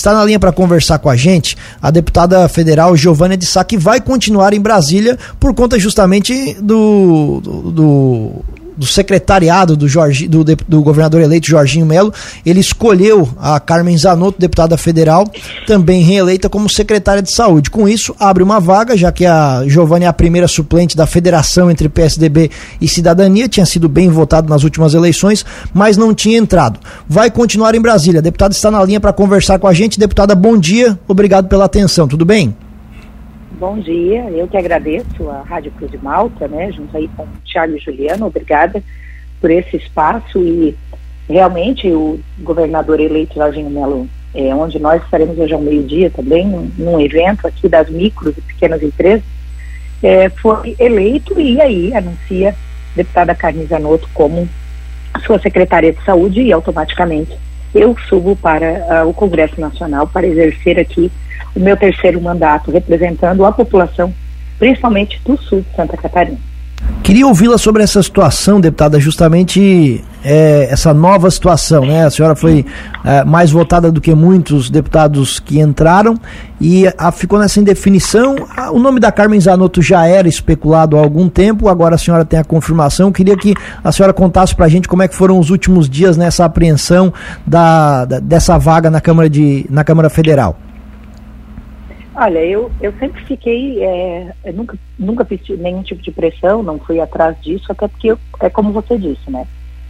Está na linha para conversar com a gente a deputada federal Giovânia de Sá, que vai continuar em Brasília por conta justamente do, do, do do secretariado do, Jorge, do, do governador eleito Jorginho Melo, ele escolheu a Carmen Zanotto, deputada federal, também reeleita como secretária de saúde. Com isso, abre uma vaga, já que a Giovanni é a primeira suplente da federação entre PSDB e Cidadania, tinha sido bem votado nas últimas eleições, mas não tinha entrado. Vai continuar em Brasília. A deputada está na linha para conversar com a gente. Deputada, bom dia. Obrigado pela atenção. Tudo bem? Bom dia, eu que agradeço a Rádio Cruz de Malta, né, junto aí com o Thiago e Juliano, obrigada por esse espaço e realmente o governador eleito Jorginho Melo, é, onde nós estaremos hoje ao meio-dia também, num, evento aqui das micros e pequenas empresas, é, foi eleito e aí anuncia a deputada Carmen Zanotto como sua secretária de saúde e automaticamente eu subo para uh, o Congresso Nacional para exercer aqui o meu terceiro mandato, representando a população, principalmente do sul de Santa Catarina. Queria ouvi-la sobre essa situação, deputada, justamente é, essa nova situação, né? A senhora foi é, mais votada do que muitos deputados que entraram e a, ficou nessa indefinição. o nome da Carmen Zanotto já era especulado há algum tempo, agora a senhora tem a confirmação. Queria que a senhora contasse para a gente como é que foram os últimos dias nessa apreensão da, da, dessa vaga na Câmara, de, na Câmara Federal. Olha, eu, eu sempre fiquei, é, eu nunca, nunca fiz nenhum tipo de pressão, não fui atrás disso, até porque eu, é como você disse, né?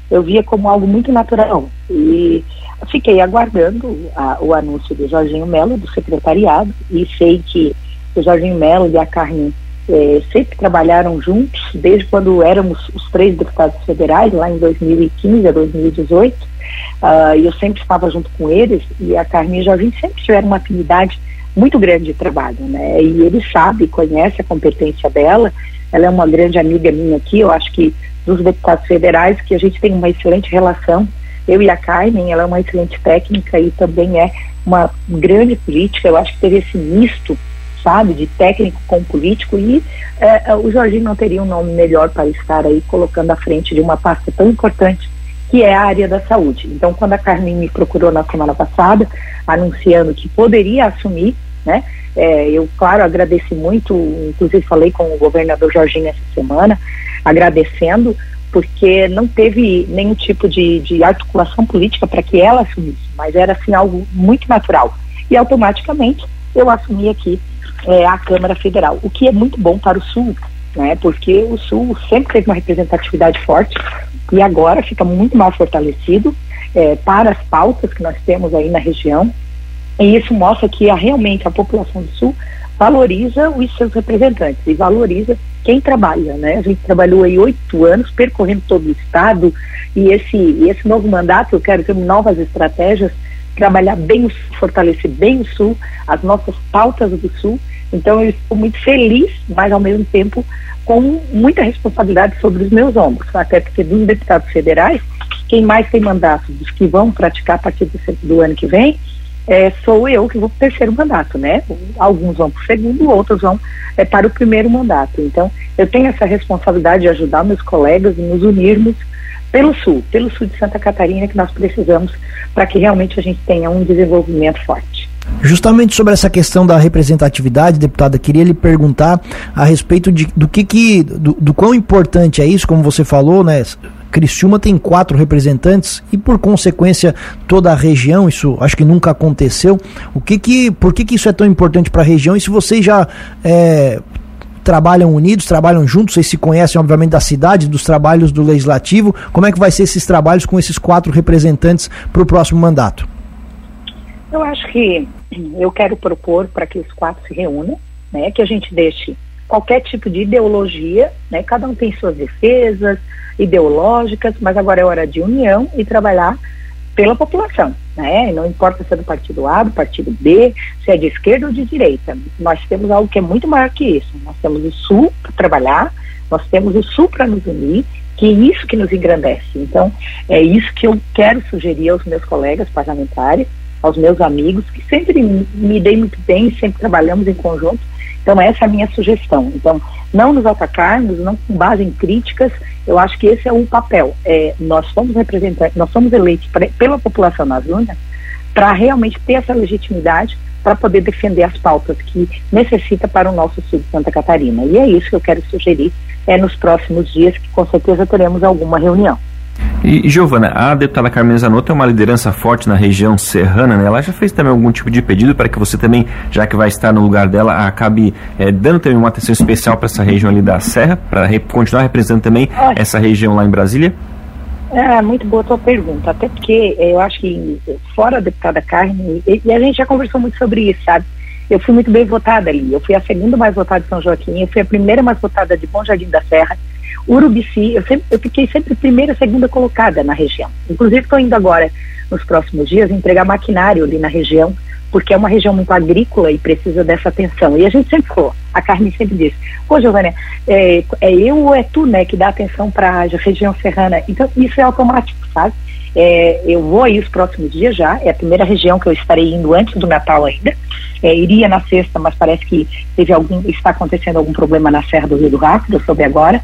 Eu via como algo muito natural e fiquei aguardando a, o anúncio do Jorginho Melo, do secretariado, e sei que o Jorginho Melo e a Carmen é, sempre trabalharam juntos, desde quando éramos os três deputados federais, lá em 2015 a 2018, uh, e eu sempre estava junto com eles, e a Carmen e o Jorginho sempre tiveram uma afinidade muito grande de trabalho, né? E ele sabe, conhece a competência dela. Ela é uma grande amiga minha aqui. Eu acho que dos deputados federais que a gente tem uma excelente relação. Eu e a Carmen, ela é uma excelente técnica e também é uma grande política. Eu acho que teve esse misto, sabe, de técnico com político e é, o Jorginho não teria um nome melhor para estar aí colocando à frente de uma pasta tão importante que é a área da saúde. Então, quando a Carmen me procurou na semana passada, anunciando que poderia assumir, né? É, eu, claro, agradeci muito, inclusive falei com o governador Jorginho essa semana, agradecendo, porque não teve nenhum tipo de, de articulação política para que ela assumisse, mas era assim algo muito natural. E automaticamente eu assumi aqui é, a Câmara Federal, o que é muito bom para o Sul, né? Porque o Sul sempre teve uma representatividade forte e agora fica muito mais fortalecido é, para as pautas que nós temos aí na região. E isso mostra que a, realmente a população do Sul valoriza os seus representantes e valoriza quem trabalha, né? A gente trabalhou aí oito anos percorrendo todo o estado e esse, esse novo mandato eu quero ter novas estratégias, trabalhar bem o Sul, fortalecer bem o Sul, as nossas pautas do Sul. Então eu estou muito feliz, mas ao mesmo tempo com muita responsabilidade sobre os meus ombros, até porque dos deputados federais, quem mais tem mandato dos que vão praticar a partir do, ano que vem, é, sou eu que vou para o terceiro mandato, né? Alguns vão para o segundo, outros vão é, para o primeiro mandato. Então, eu tenho essa responsabilidade de ajudar meus colegas e nos unirmos pelo sul, pelo sul de Santa Catarina, que nós precisamos para que realmente a gente tenha um desenvolvimento forte. Justamente sobre essa questão da representatividade, deputada, queria lhe perguntar a respeito de, do que, que do, do quão importante é isso, como você falou, né? Criciúma tem quatro representantes e por consequência toda a região, isso acho que nunca aconteceu. O que que, por que que isso é tão importante para a região e se vocês já é, trabalham unidos, trabalham juntos, vocês se conhecem obviamente da cidade, dos trabalhos do legislativo, como é que vai ser esses trabalhos com esses quatro representantes para o próximo mandato? Eu acho que eu quero propor para que os quatro se reúnam, né, que a gente deixe qualquer tipo de ideologia, né, cada um tem suas defesas ideológicas, mas agora é hora de união e trabalhar pela população, né? Não importa se é do partido A, do partido B, se é de esquerda ou de direita. Nós temos algo que é muito maior que isso. Nós temos o Sul para trabalhar, nós temos o Sul para nos unir, que é isso que nos engrandece. Então, é isso que eu quero sugerir aos meus colegas parlamentares, aos meus amigos, que sempre me dei muito bem, sempre trabalhamos em conjunto. Então, essa é a minha sugestão. Então, não nos atacarmos, não com base em críticas, eu acho que esse é o papel. É, nós somos representantes, nós somos eleitos pra, pela população nas urnas para realmente ter essa legitimidade para poder defender as pautas que necessita para o nosso sul de Santa Catarina. E é isso que eu quero sugerir é, nos próximos dias, que com certeza teremos alguma reunião. E, Giovana, a deputada Carmen Zanotto é uma liderança forte na região serrana, né? Ela já fez também algum tipo de pedido para que você também, já que vai estar no lugar dela, acabe é, dando também uma atenção especial para essa região ali da Serra, para re continuar representando também essa região lá em Brasília? É, muito boa a tua pergunta, até porque eu acho que fora a deputada Carmen, e, e a gente já conversou muito sobre isso, sabe? Eu fui muito bem votada ali, eu fui a segunda mais votada de São Joaquim, eu fui a primeira mais votada de Bom Jardim da Serra, Urubici, eu, sempre, eu fiquei sempre primeira, segunda colocada na região. Inclusive estou indo agora, nos próximos dias, entregar maquinário ali na região, porque é uma região muito agrícola e precisa dessa atenção. E a gente sempre falou, a Carmen sempre disse, pô, Giovânia, é, é eu ou é tu, né, que dá atenção para a região serrana? Então, isso é automático, sabe? É, eu vou aí os próximos dias já, é a primeira região que eu estarei indo antes do Natal ainda. É, iria na sexta, mas parece que teve algum, está acontecendo algum problema na Serra do Rio do Rastro, eu soube agora.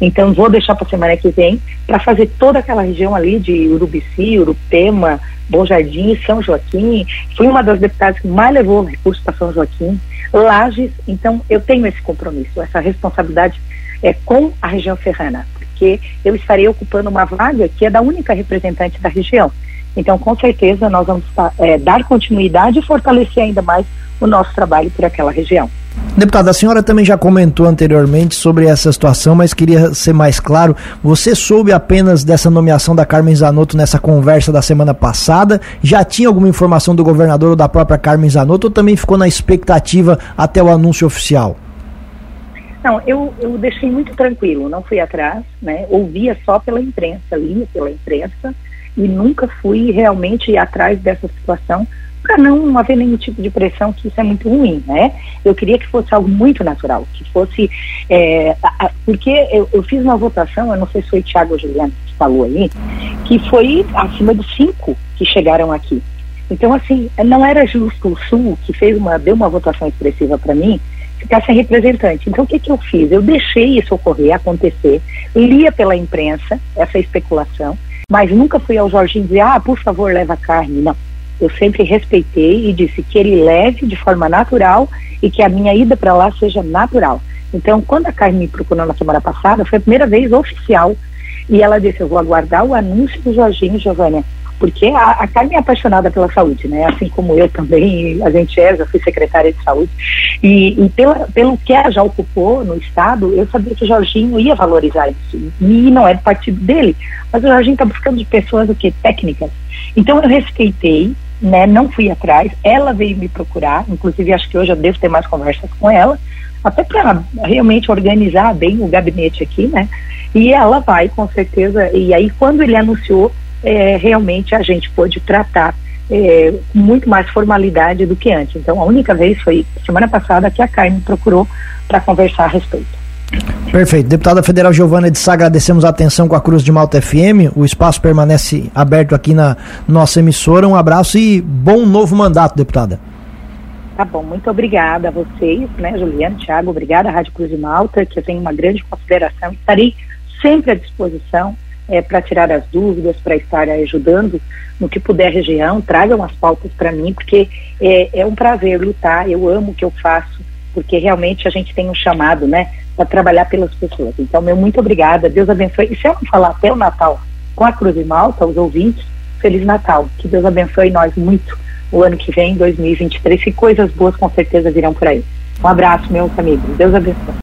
Então vou deixar para a semana que vem para fazer toda aquela região ali de Urubici, Urupema, Bom Jardim, São Joaquim. Fui uma das deputadas que mais levou recursos para São Joaquim, Lages. Então eu tenho esse compromisso, essa responsabilidade é com a região serrana porque eu estarei ocupando uma vaga que é da única representante da região. Então, com certeza, nós vamos é, dar continuidade e fortalecer ainda mais o nosso trabalho por aquela região. Deputada, a senhora também já comentou anteriormente sobre essa situação, mas queria ser mais claro. Você soube apenas dessa nomeação da Carmen Zanotto nessa conversa da semana passada? Já tinha alguma informação do governador ou da própria Carmen Zanotto ou também ficou na expectativa até o anúncio oficial? Não, eu, eu deixei muito tranquilo, não fui atrás, né? Ouvia só pela imprensa, lia pela imprensa e nunca fui realmente atrás dessa situação para não haver nenhum tipo de pressão, que isso é muito ruim, né? Eu queria que fosse algo muito natural, que fosse. É, porque eu, eu, fiz uma votação, eu não sei se foi o Thiago Juliano que falou aí, que foi acima dos cinco que chegaram aqui. Então, assim, não era justo o Sul, que fez uma, deu uma votação expressiva para mim, ficar sem representante. Então, o que, que eu fiz? Eu deixei isso ocorrer, acontecer, lia pela imprensa essa especulação, mas nunca fui ao Jorginho dizer, ah, por favor, leva carne. Não. Eu sempre respeitei e disse que ele leve de forma natural e que a minha ida para lá seja natural. Então, quando a Carmen me procurou na semana passada, foi a primeira vez oficial. E ela disse: Eu vou aguardar o anúncio do Jorginho, Giovânia, porque a, a Carmen é apaixonada pela saúde, né? Assim como eu também, a gente é, já fui secretária de saúde. E, e pela, pelo que ela já ocupou no Estado, eu sabia que o Jorginho ia valorizar isso. E não é do partido dele, mas o Jorginho está buscando de pessoas o que? Técnicas. Então eu respeitei, né? Não fui atrás, ela veio me procurar, inclusive acho que hoje eu devo ter mais conversas com ela, até para realmente organizar bem o gabinete aqui, né? E ela vai, com certeza, e aí quando ele anunciou, é, realmente a gente pôde tratar é, com muito mais formalidade do que antes. Então, a única vez foi semana passada que a Carmen procurou para conversar a respeito. Perfeito. Deputada Federal Giovana de Sá, agradecemos a atenção com a Cruz de Malta FM. O espaço permanece aberto aqui na nossa emissora. Um abraço e bom novo mandato, deputada. Tá bom, muito obrigada a vocês, né, Juliano, Thiago, obrigada à Rádio Cruz de Malta, que eu tenho uma grande consideração. Estarei sempre à disposição é, para tirar as dúvidas, para estar ajudando no que puder região, tragam as pautas para mim, porque é, é, um prazer lutar, eu amo o que eu faço, porque realmente a gente tem um chamado, né, para trabalhar pelas pessoas. Então, meu muito obrigada, Deus abençoe. E se eu não falar até o Natal com a Cruz de Malta, os ouvintes, Feliz Natal, que Deus abençoe nós muito o ano que vem, 2023, e coisas boas com certeza virão por aí. Um abraço, meus amigos, Deus abençoe.